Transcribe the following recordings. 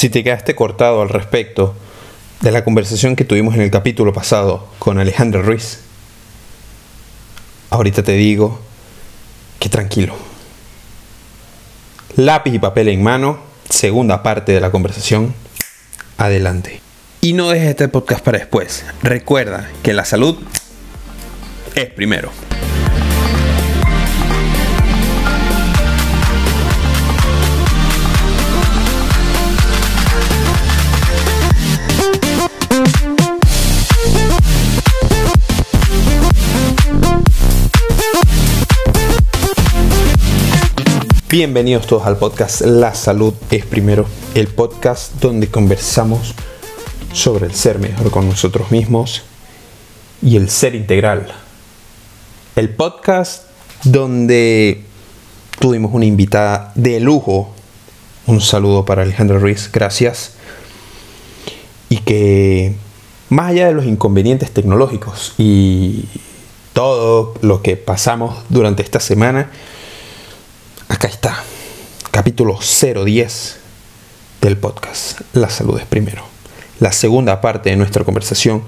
Si te quedaste cortado al respecto de la conversación que tuvimos en el capítulo pasado con Alejandro Ruiz, ahorita te digo que tranquilo. Lápiz y papel en mano, segunda parte de la conversación, adelante. Y no dejes este podcast para después. Recuerda que la salud es primero. Bienvenidos todos al podcast La Salud es Primero, el podcast donde conversamos sobre el ser mejor con nosotros mismos y el ser integral. El podcast donde tuvimos una invitada de lujo. Un saludo para Alejandro Ruiz, gracias. Y que más allá de los inconvenientes tecnológicos y todo lo que pasamos durante esta semana, Acá está, capítulo 010 del podcast La salud es primero. La segunda parte de nuestra conversación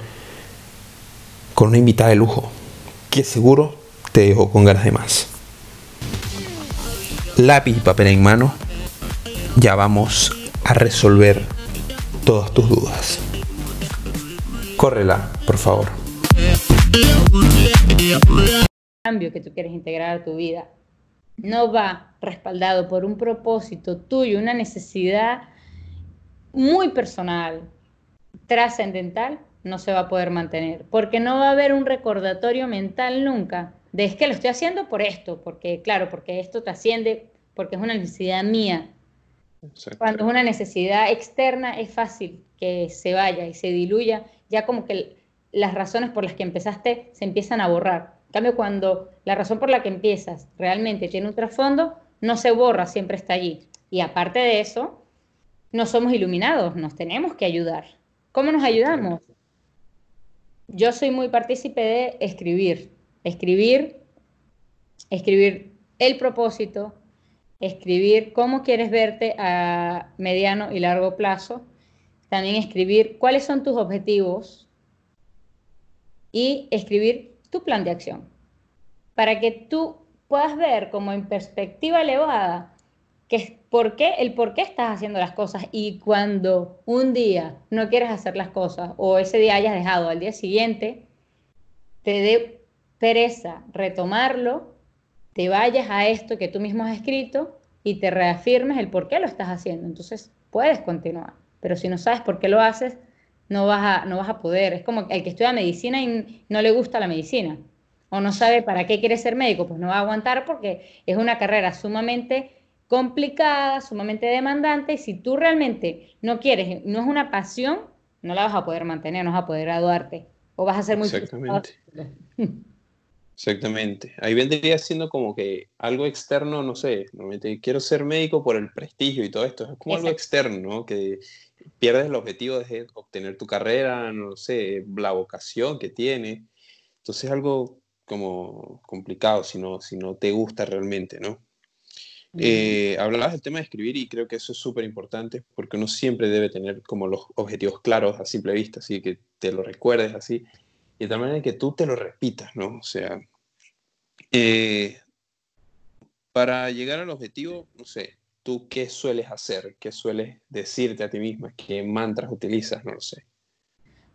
con una invitada de lujo que seguro te dejo con ganas de más. Lápiz y papel en mano, ya vamos a resolver todas tus dudas. Córrela, por favor. Cambio que tú quieres integrar a tu vida no va respaldado por un propósito tuyo, una necesidad muy personal, trascendental, no se va a poder mantener, porque no va a haber un recordatorio mental nunca de es que lo estoy haciendo por esto, porque claro, porque esto trasciende, porque es una necesidad mía. Cuando es una necesidad externa es fácil que se vaya y se diluya, ya como que las razones por las que empezaste se empiezan a borrar cambio, cuando la razón por la que empiezas realmente tiene un trasfondo, no se borra, siempre está allí. Y aparte de eso, no somos iluminados, nos tenemos que ayudar. ¿Cómo nos ayudamos? Yo soy muy partícipe de escribir. Escribir, escribir el propósito, escribir cómo quieres verte a mediano y largo plazo, también escribir cuáles son tus objetivos y escribir tu plan de acción, para que tú puedas ver como en perspectiva elevada que por qué, el por qué estás haciendo las cosas y cuando un día no quieres hacer las cosas o ese día hayas dejado al día siguiente, te dé pereza retomarlo, te vayas a esto que tú mismo has escrito y te reafirmes el por qué lo estás haciendo. Entonces puedes continuar, pero si no sabes por qué lo haces, no vas a, no vas a poder. Es como el que estudia medicina y no le gusta la medicina o no sabe para qué quiere ser médico, pues no va a aguantar porque es una carrera sumamente complicada, sumamente demandante y si tú realmente no quieres, no es una pasión, no la vas a poder mantener, no vas a poder graduarte o vas a ser muy Exactamente. Exactamente. Ahí vendría siendo como que algo externo, no sé, normalmente quiero ser médico por el prestigio y todo esto, es como algo externo, ¿no? Que pierdes el objetivo de obtener tu carrera, no sé, la vocación que tiene. Entonces es algo como complicado si no, si no te gusta realmente, ¿no? Eh, hablabas del tema de escribir y creo que eso es súper importante porque uno siempre debe tener como los objetivos claros a simple vista, así que te lo recuerdes así, y de tal manera que tú te lo repitas, ¿no? O sea, eh, para llegar al objetivo, no sé, ¿tú qué sueles hacer? ¿Qué sueles decirte a ti misma? ¿Qué mantras utilizas? No lo sé.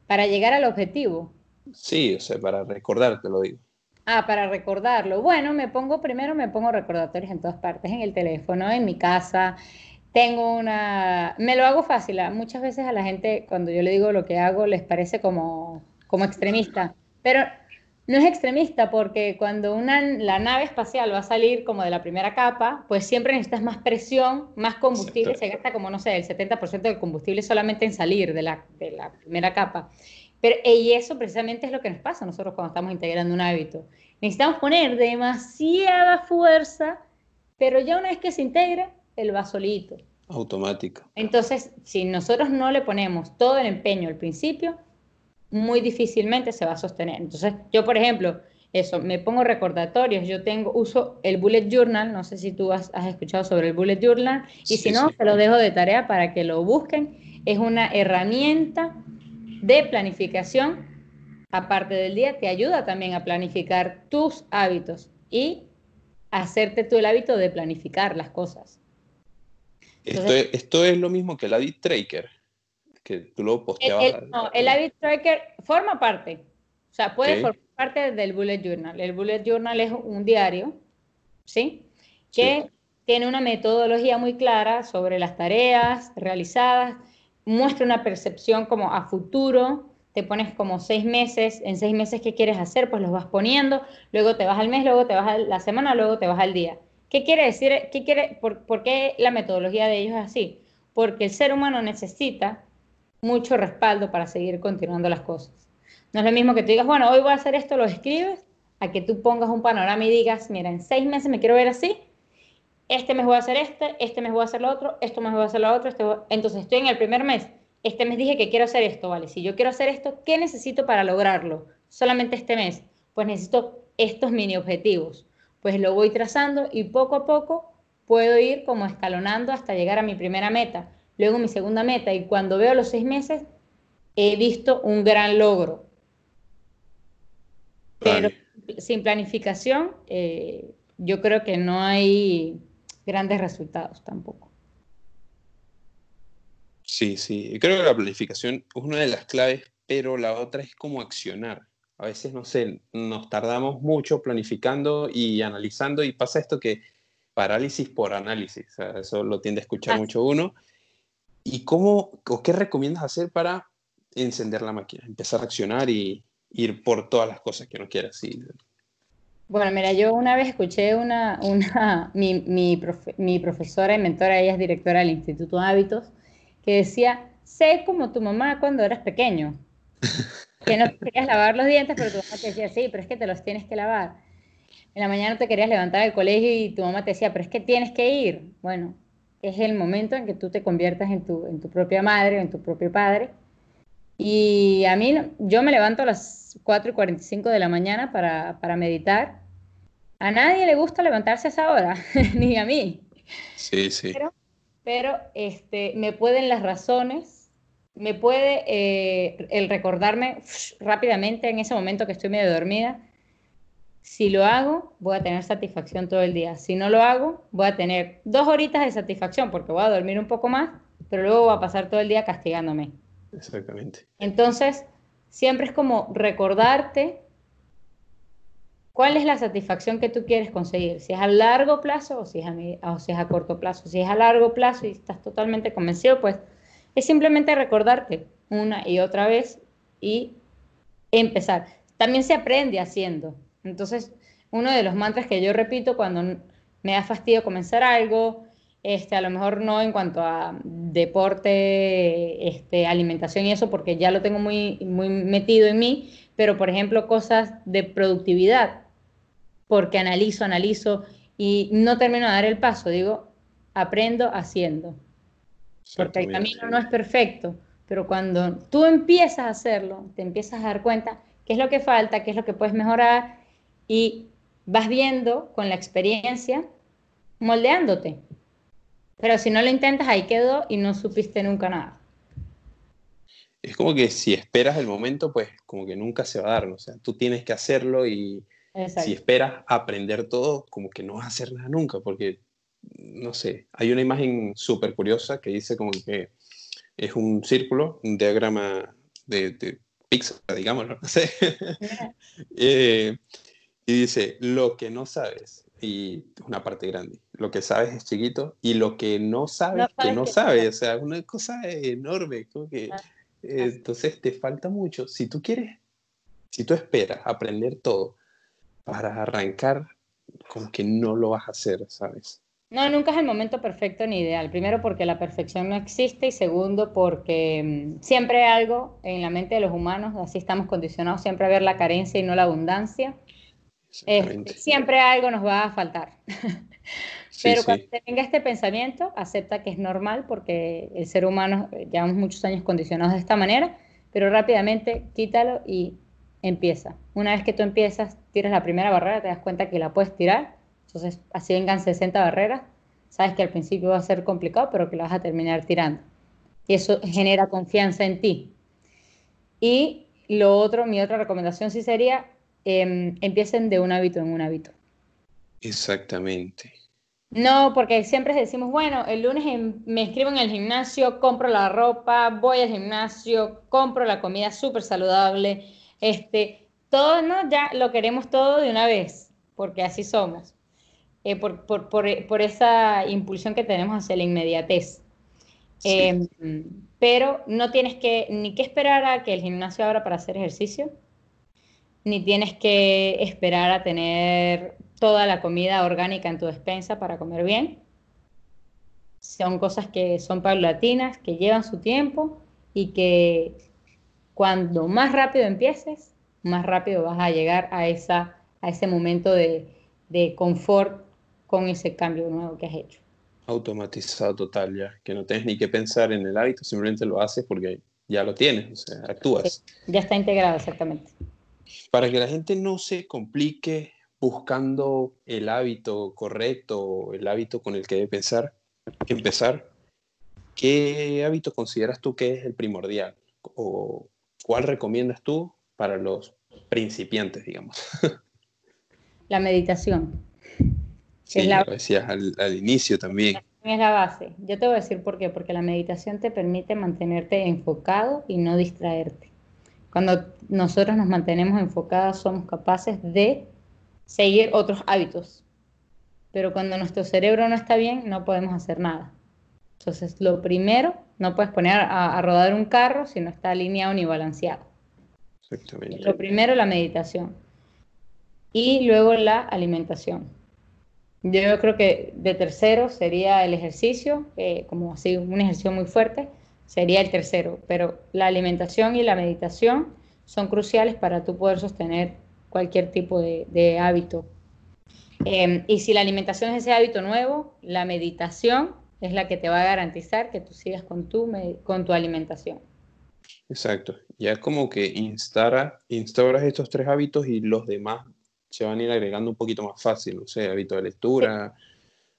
Para llegar al objetivo. Sí, o sea, para recordarte, lo digo. Ah, para recordarlo. Bueno, me pongo primero, me pongo recordatorios en todas partes, en el teléfono, en mi casa. Tengo una, me lo hago fácil. Muchas veces a la gente cuando yo le digo lo que hago les parece como, como extremista, pero no es extremista porque cuando una, la nave espacial va a salir como de la primera capa, pues siempre necesitas más presión, más combustible, se gasta como, no sé, el 70% del combustible solamente en salir de la, de la primera capa. Pero, y eso precisamente es lo que nos pasa a nosotros cuando estamos integrando un hábito. Necesitamos poner demasiada fuerza, pero ya una vez que se integra, él va solito. Automático. Entonces, si nosotros no le ponemos todo el empeño al principio, muy difícilmente se va a sostener. Entonces, yo, por ejemplo, eso, me pongo recordatorios. Yo tengo, uso el Bullet Journal, no sé si tú has, escuchado sobre el Bullet Journal, y si no, te lo dejo de tarea para que lo busquen. Es una herramienta de planificación, aparte del día, te ayuda también a planificar tus hábitos y hacerte tú el hábito de planificar las cosas. esto, es, lo mismo que el Habit Tracker, que tú lo posteabas. El, no, el Habit Tracker forma parte, o sea, puede formar parte del Bullet Journal. El Bullet Journal es un diario, ¿sí? Que tiene una metodología muy clara sobre las tareas realizadas, muestra una percepción como a futuro, te pones como seis meses, en seis meses qué quieres hacer, pues los vas poniendo, luego te vas al mes, luego te vas a la semana, luego te vas al día. ¿Qué quiere decir? ¿Qué quiere, por, por, qué la metodología de ellos es así? Porque el ser humano necesita mucho respaldo para seguir continuando las cosas. No es lo mismo que tú digas, bueno, hoy voy a hacer esto, lo escribes, a que tú pongas un panorama y digas, mira, en seis meses me quiero ver así, este mes voy a hacer este, este mes voy a hacer lo otro, esto mes voy a hacer lo otro, este entonces estoy en el primer mes, este mes dije que quiero hacer esto, ¿vale? Si yo quiero hacer esto, ¿qué necesito para lograrlo? Solamente este mes, pues necesito estos mini objetivos. Pues lo voy trazando y poco a poco puedo ir como escalonando hasta llegar a mi primera meta, luego mi segunda meta y cuando veo los seis meses he visto un gran logro, pero sin planificación, eh, yo creo que no hay grandes resultados tampoco. Sí, sí. Creo que la planificación es una de las claves, pero la otra es cómo accionar. A veces, no sé, nos tardamos mucho planificando y analizando y pasa esto que parálisis por análisis, eso lo tiende a escuchar mucho uno. ¿Y cómo o qué recomiendas hacer para encender la máquina, empezar a accionar y, ir por todas las cosas que no quieras. Bueno, mira, yo una vez escuché una, una mi, mi, mi, profesora y mentora, ella es directora del Instituto Hábitos, que decía, sé como tu mamá cuando eras pequeño, que no querías lavar los dientes, pero tu mamá te decía, sí, pero es que te los tienes que lavar. En la mañana te querías levantar del colegio y tu mamá te decía, pero es que tienes que ir. Bueno, es el momento en que tú te conviertas en tu, en tu propia madre o en tu propio padre y a mí, yo me levanto a las 4 y 45 de la mañana para, para meditar. A nadie le gusta levantarse a esa hora, ni a mí. Sí, sí. Pero, pero este, me pueden las razones, me puede eh, el recordarme rápidamente en ese momento que estoy medio dormida. Si lo hago, voy a tener satisfacción todo el día. Si no lo hago, voy a tener dos horitas de satisfacción porque voy a dormir un poco más, pero luego voy a pasar todo el día castigándome. Exactamente. Entonces, siempre es como recordarte cuál es la satisfacción que tú quieres conseguir, si es a largo plazo o si es a, o si es a corto plazo. Si es a largo plazo y estás totalmente convencido, pues es simplemente recordarte una y otra vez y empezar. También se aprende haciendo. Entonces, uno de los mantras que yo repito cuando me da fastidio comenzar algo, este, a lo mejor no en cuanto a deporte, este, alimentación y eso, porque ya lo tengo muy, muy metido en mí, pero por ejemplo cosas de productividad, porque analizo, analizo y no termino de dar el paso, digo, aprendo haciendo, porque el camino no es perfecto, pero cuando tú empiezas a hacerlo, te empiezas a dar cuenta qué es lo que falta, qué es lo que puedes mejorar y vas viendo con la experiencia, moldeándote. Pero si no lo intentas, ahí quedó y no supiste nunca nada. Es como que si esperas el momento, pues como que nunca se va a dar. O sea, tú tienes que hacerlo y si esperas aprender todo, como que no vas a hacer nada nunca, porque, no sé, hay una imagen súper curiosa que dice como que es un círculo, un diagrama de, de pizza, digámoslo, no sé. Eh, y dice, lo que no sabes y una parte grande. Lo que sabes es chiquito y lo que no sabes, que no sabes, o sea, una cosa enorme, como que, ah, eh, entonces te falta mucho. Si tú quieres, si tú esperas aprender todo para arrancar, como que no lo vas a hacer, ¿sabes? No, nunca es el momento perfecto ni ideal. Primero porque la perfección no existe y segundo porque mm, siempre hay algo en la mente de los humanos, así estamos condicionados siempre a ver la carencia y no la abundancia. Este, siempre algo nos va a faltar. Pero cuando este pensamiento, acepta que es normal porque el ser humano llevamos muchos años condicionados de esta manera, pero rápidamente quítalo y empieza. Una vez que tú empiezas, tiras la primera barrera, te das cuenta que la puedes tirar. Entonces, así vengan 60 barreras. Sabes que al principio va a ser complicado, pero que la vas a terminar tirando. Y eso genera confianza en ti. Y lo otro, mi otra recomendación sí sería, em, empiecen de un hábito en un hábito. Exactamente. No, porque siempre decimos, bueno, el lunes me inscribo en el gimnasio, compro la ropa, voy al gimnasio, compro la comida súper saludable, este, todo, ¿no? Ya lo queremos todo de una vez, porque así somos, eh, por, por, por, esa impulsión que tenemos hacia la inmediatez. Em, pero no tienes que ni que esperar a que el gimnasio abra para hacer ejercicio, ni tienes que esperar a tener toda la comida orgánica en tu despensa para comer bien. Son cosas que son paulatinas, que llevan su tiempo y que cuando más rápido empieces, más rápido vas a llegar a, esa, a ese momento de, de confort con ese cambio nuevo que has hecho. Automatizado total ya, que no tienes ni que pensar en el hábito, simplemente lo haces porque ya lo tienes, o sea, actúas. ya está integrado, exactamente. Para que la gente no se complique buscando el hábito correcto, el hábito con el que debe pensar, empezar, ¿qué hábito consideras tú que es el primordial? ¿O cuál recomiendas tú para los principiantes, digamos? La meditación. Sí, lo decías al, al inicio también. Es la base. Yo te voy a decir por qué. Porque la meditación te permite mantenerte enfocado y no distraerte. Cuando nosotros nos mantenemos enfocados, somos capaces de seguir otros hábitos. Pero cuando nuestro cerebro no está bien, no podemos hacer nada. Entonces, lo primero, no puedes poner a, rodar un carro si no está alineado ni balanceado. Exactamente. Lo primero, la meditación. Y luego la alimentación. Yo creo que de tercero sería el ejercicio, como así un ejercicio muy fuerte, sería el tercero. Pero la alimentación y la meditación son cruciales para tú poder sostener cualquier tipo de, hábito. Em, y si la alimentación es ese hábito nuevo, la meditación es la que te va a garantizar que tú sigas con tu, con tu alimentación. Exacto. Ya como que instara, instauras estos tres hábitos y los demás se van a ir agregando un poquito más fácil, no sé, hábito de lectura,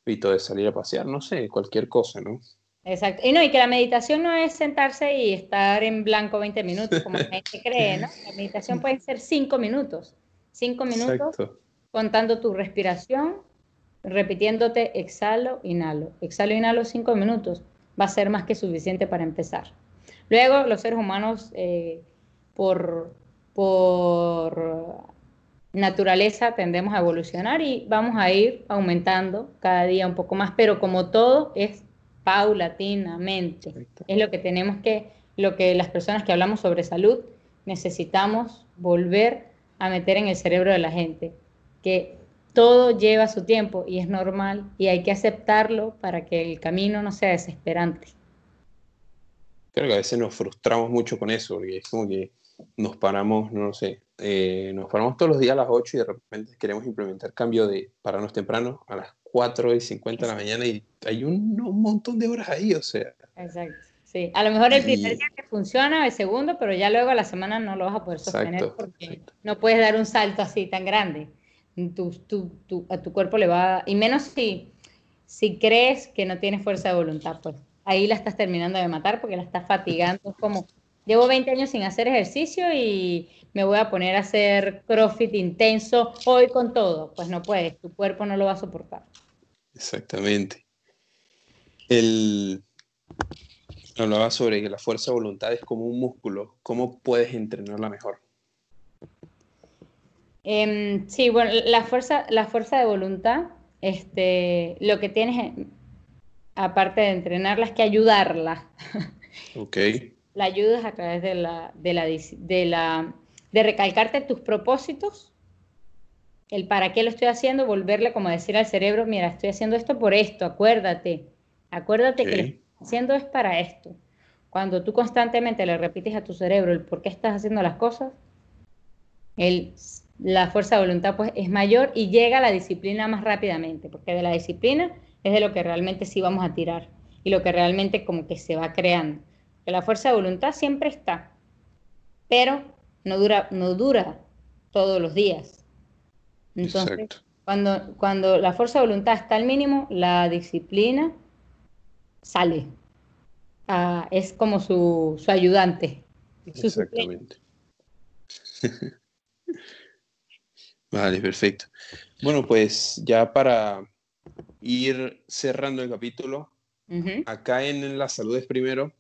hábito de salir a pasear, no sé, cualquier cosa, ¿no? Exacto. Y no, y que la meditación no es sentarse y estar en blanco 20 minutos, como la gente cree, ¿no? La meditación puede ser 5 minutos. 5 minutos contando tu respiración, repitiéndote exhalo, inhalo. Exhalo, inhalo 5 minutos. Va a ser más que suficiente para empezar. Luego, los seres humanos, eh, por, por naturaleza, tendemos a evolucionar y vamos a ir aumentando cada día un poco más, pero como todo es paulatinamente. Es lo que tenemos que, lo que las personas que hablamos sobre salud necesitamos volver a meter en el cerebro de la gente, que todo lleva su tiempo y es normal y hay que aceptarlo para que el camino no sea desesperante. Creo que a veces nos frustramos mucho con eso, porque es como que nos paramos, no lo sé, eh, nos paramos todos los días a las 8 y de repente queremos implementar cambio de pararnos temprano a las 4 y 50 de la mañana y hay un, montón de horas ahí, o sea. Exacto. Sí, a lo mejor el primer día te funciona, el segundo, pero ya luego a la semana no lo vas a poder sostener porque no puedes dar un salto así tan grande. a tu cuerpo le va, y menos si, si crees que no tienes fuerza de voluntad, pues ahí la estás terminando de matar porque la estás fatigando. Es como, llevo 20 años sin hacer ejercicio y me voy a poner a hacer CrossFit intenso hoy con todo. Pues no puedes, tu cuerpo no lo va a soportar. Exactamente. El, hablaba sobre que la fuerza de voluntad es como un músculo. ¿Cómo puedes entrenarla mejor? Em, sí, bueno, la fuerza, la fuerza de voluntad, este, lo que tienes, aparte de entrenarla, es que ayudarla. Ok. la ayudas a través de la, de la, de la, de recalcarte tus propósitos el para qué lo estoy haciendo, volverle como a decir al cerebro, mira, estoy haciendo esto por esto, acuérdate, acuérdate que lo estoy haciendo es para esto. Cuando tú constantemente le repites a tu cerebro el por qué estás haciendo las cosas, el, la fuerza de voluntad pues es mayor y llega a la disciplina más rápidamente, porque de la disciplina es de lo que realmente sí vamos a tirar y lo que realmente como que se va creando. Que la fuerza de voluntad siempre está, pero no dura, no dura todos los días. Entonces, cuando, cuando la fuerza de voluntad está al mínimo, la disciplina sale. Ah, es como su, su ayudante. Exactamente. vale, perfecto. Bueno, pues ya para ir cerrando el capítulo, acá en La Salud es Primero,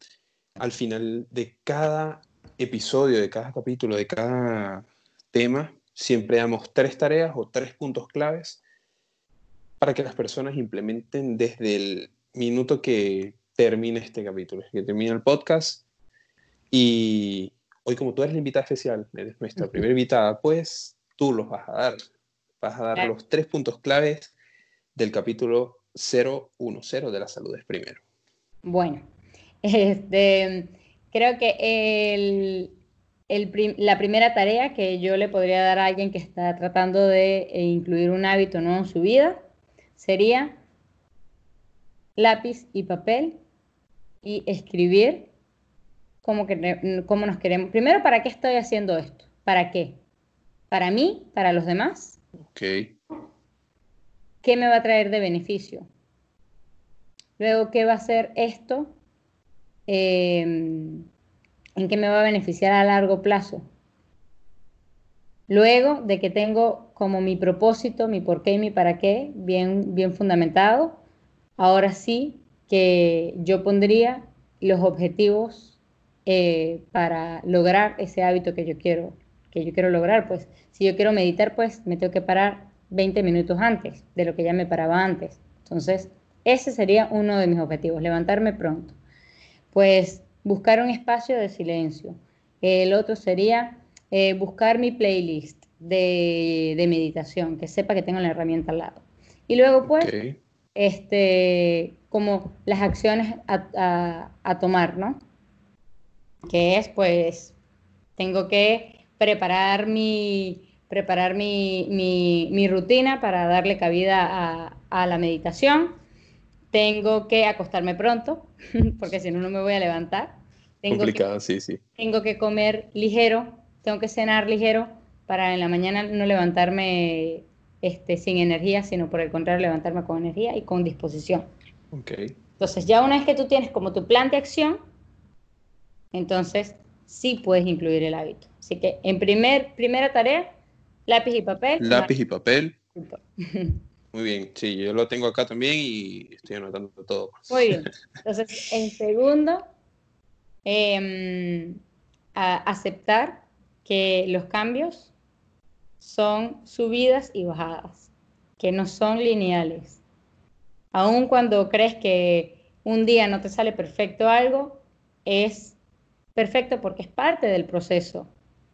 al final de cada episodio, de cada capítulo, de cada tema, siempre damos tres tareas o tres puntos claves para que las personas implementen desde el minuto que termine este capítulo, que termine el podcast. Y hoy como tú eres la invitada especial, eres nuestra primera invitada, pues tú los vas a dar. Vas a dar los tres puntos claves del capítulo 010 de la salud es primero. Bueno, este, creo que la primera tarea que yo le podría dar a alguien que está tratando de eh, incluir un hábito nuevo en su vida sería lápiz y papel y escribir cómo, cómo nos queremos. Primero, ¿para qué estoy haciendo esto? ¿Para qué? ¿Para mí? ¿Para los demás? Ok. ¿Qué me va a traer de beneficio? Luego, ¿qué va a ser esto Em, en qué me va a beneficiar a largo plazo. Luego de que tengo como mi propósito, mi por qué y mi para qué bien, bien fundamentado, ahora sí que yo pondría los objetivos eh, para lograr ese hábito que yo quiero que yo quiero lograr. Pues si yo quiero meditar, pues me tengo que parar 20 minutos antes de lo que ya me paraba antes. Entonces, ese sería uno de mis objetivos, levantarme pronto pues buscar un espacio de silencio. El otro sería eh, buscar mi playlist de, meditación, que sepa que tengo la herramienta al lado. Y luego, pues, este, como las acciones a, tomar, ¿no? Que es, pues, tengo que preparar mi, preparar mi, rutina para darle cabida a, a la meditación tengo que acostarme pronto, porque si no, no me voy a levantar. Tengo Complicado, sí, sí. Tengo que comer ligero, tengo que cenar ligero para en la mañana no levantarme este, sin energía, sino por el contrario, levantarme con energía y con disposición. Okay. Entonces, ya una vez que tú tienes como tu plan de acción, entonces sí puedes incluir el hábito. Así que en primer, primera tarea, lápiz y papel. Lápiz y papel. Muy bien, sí, yo lo tengo acá también y estoy anotando todo. Muy bien. Entonces, en segundo, em, aceptar que los cambios son subidas y bajadas, que no son lineales. Aun cuando crees que un día no te sale perfecto algo, es perfecto porque es parte del proceso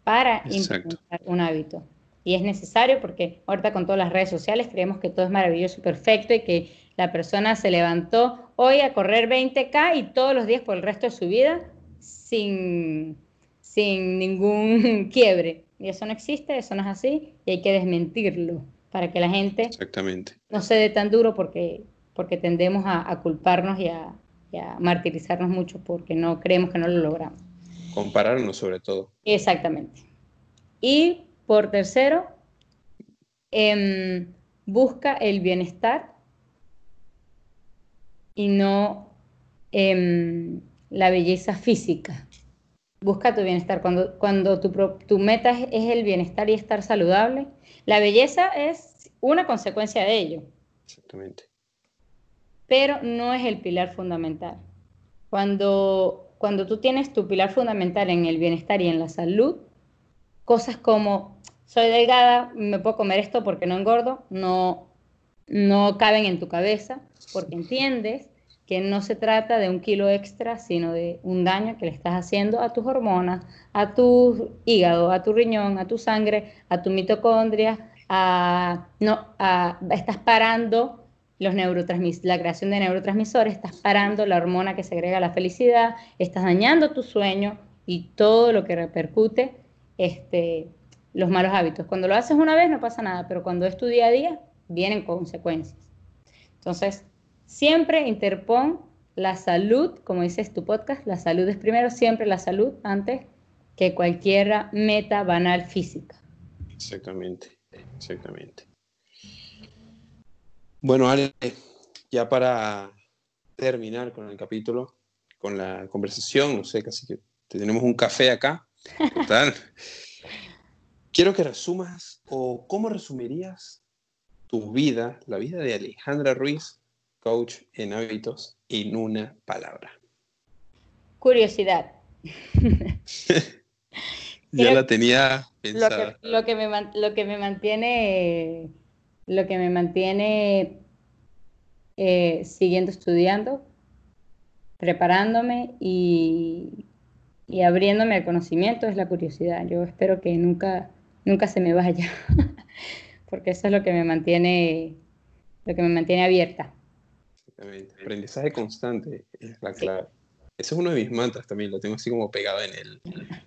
para implementar un hábito y es necesario porque ahorita con todas las redes sociales creemos que todo es maravilloso y perfecto y que la persona se levantó hoy a correr 20K y todos los días por el resto de su vida sin, sin ningún quiebre. Y eso no existe, eso no es así y hay que desmentirlo para que la gente Exactamente. no se dé tan duro porque, porque tendemos a, culparnos y a, y a martirizarnos mucho porque no creemos que no lo logramos. Compararnos sobre todo. Exactamente. Y por tercero, em, busca el bienestar y no em, la belleza física. Busca tu bienestar. Cuando, cuando tu, tu meta es, el bienestar y estar saludable, la belleza es una consecuencia de ello. Exactamente. Pero no es el pilar fundamental. Cuando, cuando tú tienes tu pilar fundamental en el bienestar y en la salud, cosas como soy delgada, me puedo comer esto porque no engordo, no, no caben en tu cabeza, porque entiendes que no se trata de un kilo extra, sino de un daño que le estás haciendo a tus hormonas, a tu hígado, a tu riñón, a tu sangre, a tu mitocondria, a, no, a, estás parando los neurotransmis la creación de neurotransmisores, estás parando la hormona que segrega la felicidad, estás dañando tu sueño y todo lo que repercute este, los malos hábitos. Cuando lo haces una vez no pasa nada, pero cuando es tu día a día, vienen consecuencias. Entonces, siempre interpon la salud, como dices tu podcast, la salud es primero, siempre la salud antes que cualquier meta banal física. Exactamente, exactamente. Bueno, Ale, ya para terminar con el capítulo, con la conversación, no sé, casi que tenemos un café acá. Total. Quiero que resumas o cómo resumirías tu vida, la vida de Alejandra Ruiz, coach en hábitos, en una palabra. Curiosidad. ya la tenía pensada. Lo que, me, lo que me mantiene, lo que me mantiene eh, siguiendo estudiando, preparándome y, y abriéndome al conocimiento es la curiosidad. Yo espero que nunca, nunca se me vaya, porque eso es lo que me mantiene, lo que me mantiene abierta. Exactamente. Aprendizaje constante es la clave. Ese es uno de mis mantras también, lo tengo así como pegado en el,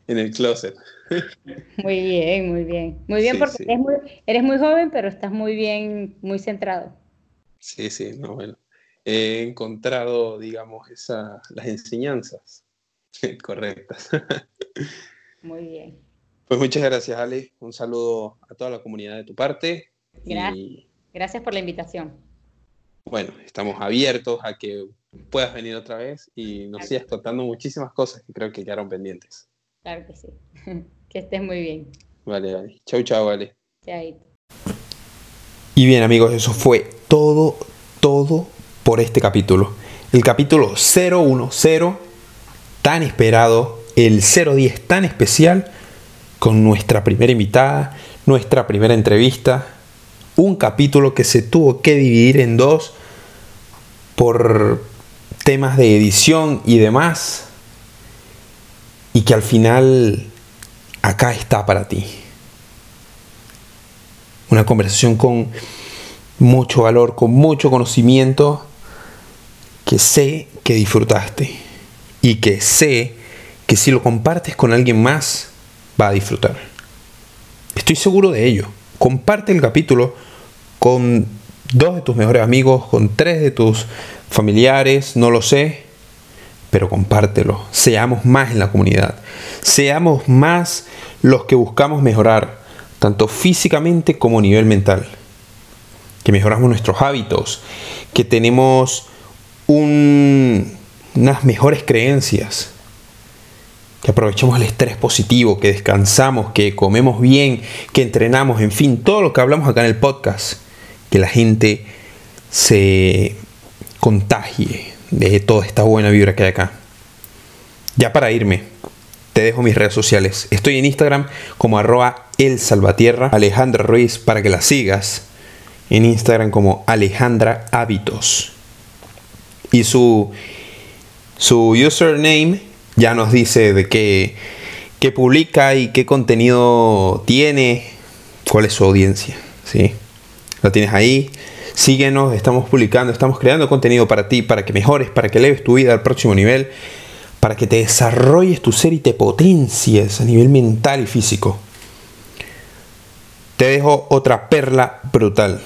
en el closet. Muy bien, muy bien. Muy bien porque Eres, muy, eres, muy, joven, pero estás muy bien, muy centrado. Sí, sí, no, bueno. He encontrado, digamos, esa, las enseñanzas correctas. Muy bien. Pues muchas gracias, Ale. Un saludo a toda la comunidad de tu parte. Gracias, gracias por la invitación. Bueno, estamos abiertos a que puedas venir otra vez y nos sigas contando muchísimas cosas que creo que quedaron pendientes. Claro que sí. que estés muy bien. Vale, vale. Chau, chau, vale. Chau. Y bien, amigos, eso fue todo, todo por este capítulo. El capítulo 010 tan esperado, el 010 tan especial, con nuestra primera invitada, nuestra primera entrevista, un capítulo que se tuvo que dividir en dos por temas de edición y demás, y que al final acá está para ti. Una conversación con mucho valor, con mucho conocimiento, que sé que disfrutaste y que sé que si lo compartes con alguien más, va a disfrutar. Estoy seguro de ello. Comparte el capítulo con dos de tus mejores amigos, con tres de tus familiares, no lo sé, pero compártelo. Seamos más en la comunidad. Seamos más los que buscamos mejorar, tanto físicamente como a nivel mental. Que mejoramos nuestros hábitos, que tenemos un unas mejores creencias, que aprovechemos el estrés positivo, que descansamos, que comemos bien, que entrenamos, en fin, todo lo que hablamos acá en el podcast, que la gente se contagie de toda esta buena vibra que hay acá. Ya para irme, te dejo mis redes sociales. Estoy en Instagram como arroba el salvatierra, Alejandra Ruiz, para que la sigas. En Instagram como Alejandra Hábitos. Y su su username ya nos dice de qué, publica y qué contenido tiene, cuál es su audiencia. ¿sí? Lo tienes ahí. Síguenos, estamos publicando, estamos creando contenido para ti, para que mejores, para que eleves tu vida al próximo nivel, para que te desarrolles tu ser y te potencies a nivel mental y físico. Te dejo otra perla brutal.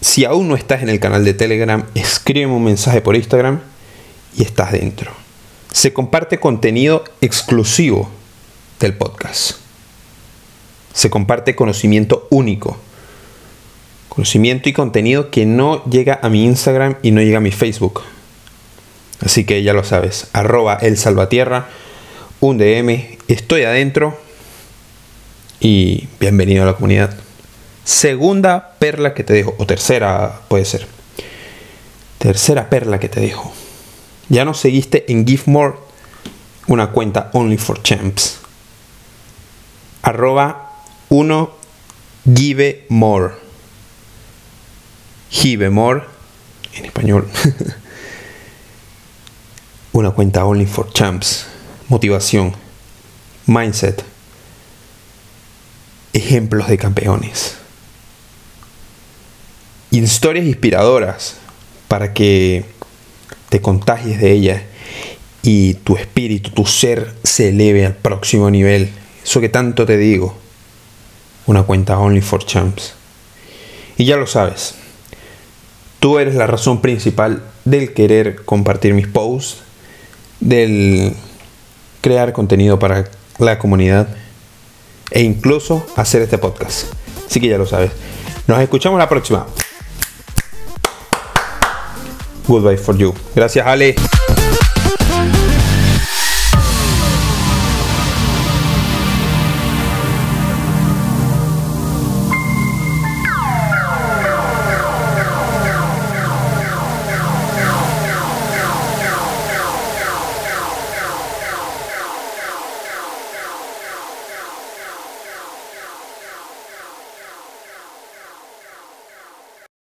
Si aún no estás en el canal de Telegram, escríbeme un mensaje por Instagram y estás dentro. Se comparte contenido exclusivo del podcast. Se comparte conocimiento único. Conocimiento y contenido que no llega a mi Instagram y no llega a mi Facebook. Así que ya lo sabes. Arroba el salvatierra. Un DM. Estoy adentro. Y bienvenido a la comunidad. Segunda perla que te dejo. O tercera puede ser. Tercera perla que te dejo. Ya nos seguiste en Give More, una cuenta Only for Champs. Arroba 1 Give More. Give More en español. una cuenta Only for Champs. Motivación. Mindset. Ejemplos de campeones. Historias inspiradoras para que te contagies de ella y tu espíritu, tu ser se eleve al próximo nivel. Eso que tanto te digo. Una cuenta Only for Champs. Y ya lo sabes. Tú eres la razón principal del querer compartir mis posts, del crear contenido para la comunidad e incluso hacer este podcast. Así que ya lo sabes. Nos escuchamos la próxima. Goodbye for you. Gracias, Ale.